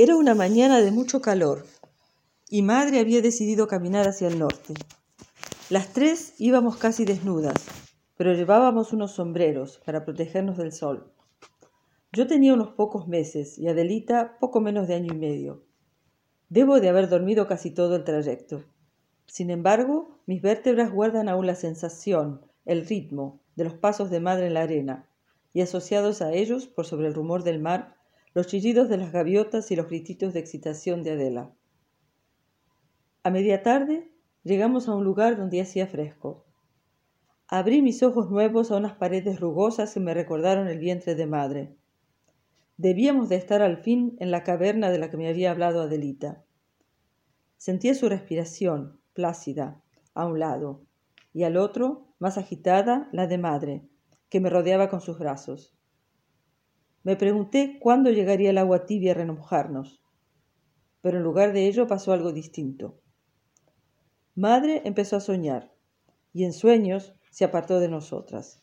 Era una mañana de mucho calor y madre había decidido caminar hacia el norte. Las tres íbamos casi desnudas, pero llevábamos unos sombreros para protegernos del sol. Yo tenía unos pocos meses y Adelita poco menos de año y medio. Debo de haber dormido casi todo el trayecto. Sin embargo, mis vértebras guardan aún la sensación, el ritmo de los pasos de madre en la arena, y asociados a ellos, por sobre el rumor del mar, los chillidos de las gaviotas y los grititos de excitación de Adela. A media tarde llegamos a un lugar donde hacía fresco. Abrí mis ojos nuevos a unas paredes rugosas que me recordaron el vientre de madre. Debíamos de estar al fin en la caverna de la que me había hablado Adelita. Sentía su respiración, plácida, a un lado, y al otro, más agitada, la de madre, que me rodeaba con sus brazos. Me pregunté cuándo llegaría el agua tibia a remojarnos, pero en lugar de ello pasó algo distinto. Madre empezó a soñar y en sueños se apartó de nosotras.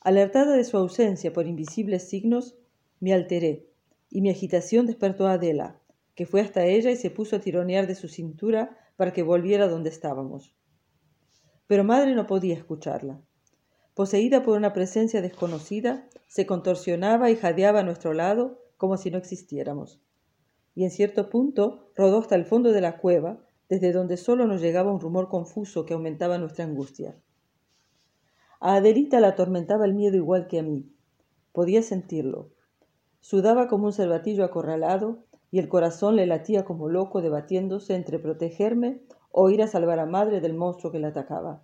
Alertada de su ausencia por invisibles signos, me alteré y mi agitación despertó a Adela, que fue hasta ella y se puso a tironear de su cintura para que volviera donde estábamos. Pero madre no podía escucharla. Poseída por una presencia desconocida, se contorsionaba y jadeaba a nuestro lado como si no existiéramos. Y en cierto punto rodó hasta el fondo de la cueva, desde donde solo nos llegaba un rumor confuso que aumentaba nuestra angustia. A Adelita la atormentaba el miedo igual que a mí. Podía sentirlo. Sudaba como un cervatillo acorralado y el corazón le latía como loco debatiéndose entre protegerme o ir a salvar a madre del monstruo que la atacaba.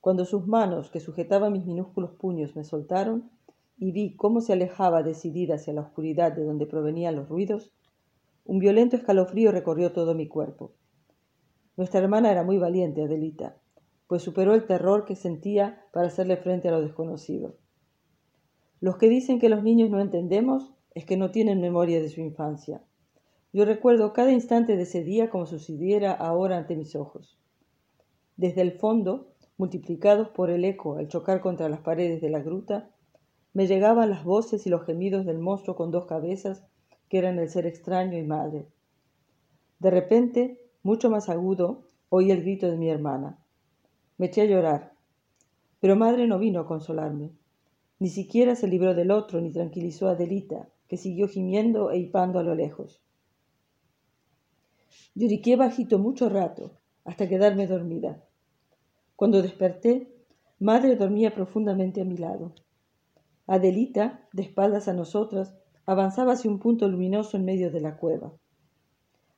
Cuando sus manos, que sujetaban mis minúsculos puños, me soltaron y vi cómo se alejaba decidida hacia la oscuridad de donde provenían los ruidos, un violento escalofrío recorrió todo mi cuerpo. Nuestra hermana era muy valiente, Adelita, pues superó el terror que sentía para hacerle frente a lo desconocido. Los que dicen que los niños no entendemos es que no tienen memoria de su infancia. Yo recuerdo cada instante de ese día como sucediera ahora ante mis ojos. Desde el fondo multiplicados por el eco al chocar contra las paredes de la gruta, me llegaban las voces y los gemidos del monstruo con dos cabezas, que eran el ser extraño y madre. De repente, mucho más agudo, oí el grito de mi hermana. Me eché a llorar, pero madre no vino a consolarme. Ni siquiera se libró del otro ni tranquilizó a Adelita, que siguió gimiendo e hipando a lo lejos. Lloriqué bajito mucho rato, hasta quedarme dormida. Cuando desperté, madre dormía profundamente a mi lado. Adelita, de espaldas a nosotras, avanzaba hacia un punto luminoso en medio de la cueva.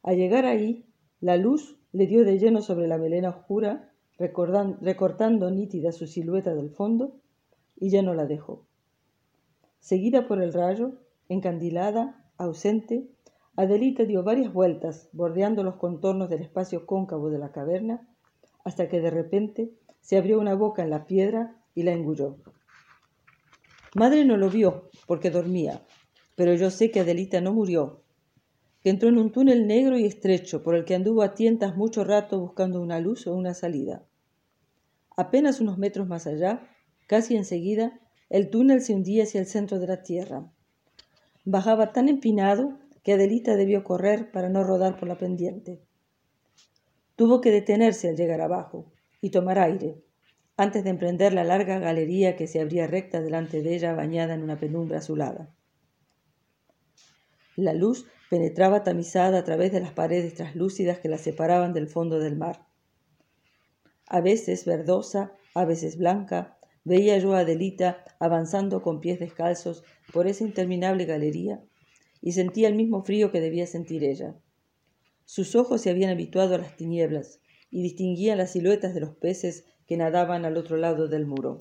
Al llegar ahí, la luz le dio de lleno sobre la melena oscura, recortando nítida su silueta del fondo, y ya no la dejó. Seguida por el rayo, encandilada, ausente, Adelita dio varias vueltas, bordeando los contornos del espacio cóncavo de la caverna, hasta que de repente se abrió una boca en la piedra y la engulló. Madre no lo vio porque dormía, pero yo sé que Adelita no murió, que entró en un túnel negro y estrecho por el que anduvo a tientas mucho rato buscando una luz o una salida. Apenas unos metros más allá, casi enseguida, el túnel se hundía hacia el centro de la tierra. Bajaba tan empinado que Adelita debió correr para no rodar por la pendiente. Tuvo que detenerse al llegar abajo y tomar aire, antes de emprender la larga galería que se abría recta delante de ella bañada en una penumbra azulada. La luz penetraba tamizada a través de las paredes traslúcidas que la separaban del fondo del mar. A veces verdosa, a veces blanca, veía yo a Adelita avanzando con pies descalzos por esa interminable galería y sentía el mismo frío que debía sentir ella. Sus ojos se habían habituado a las tinieblas y distinguían las siluetas de los peces que nadaban al otro lado del muro.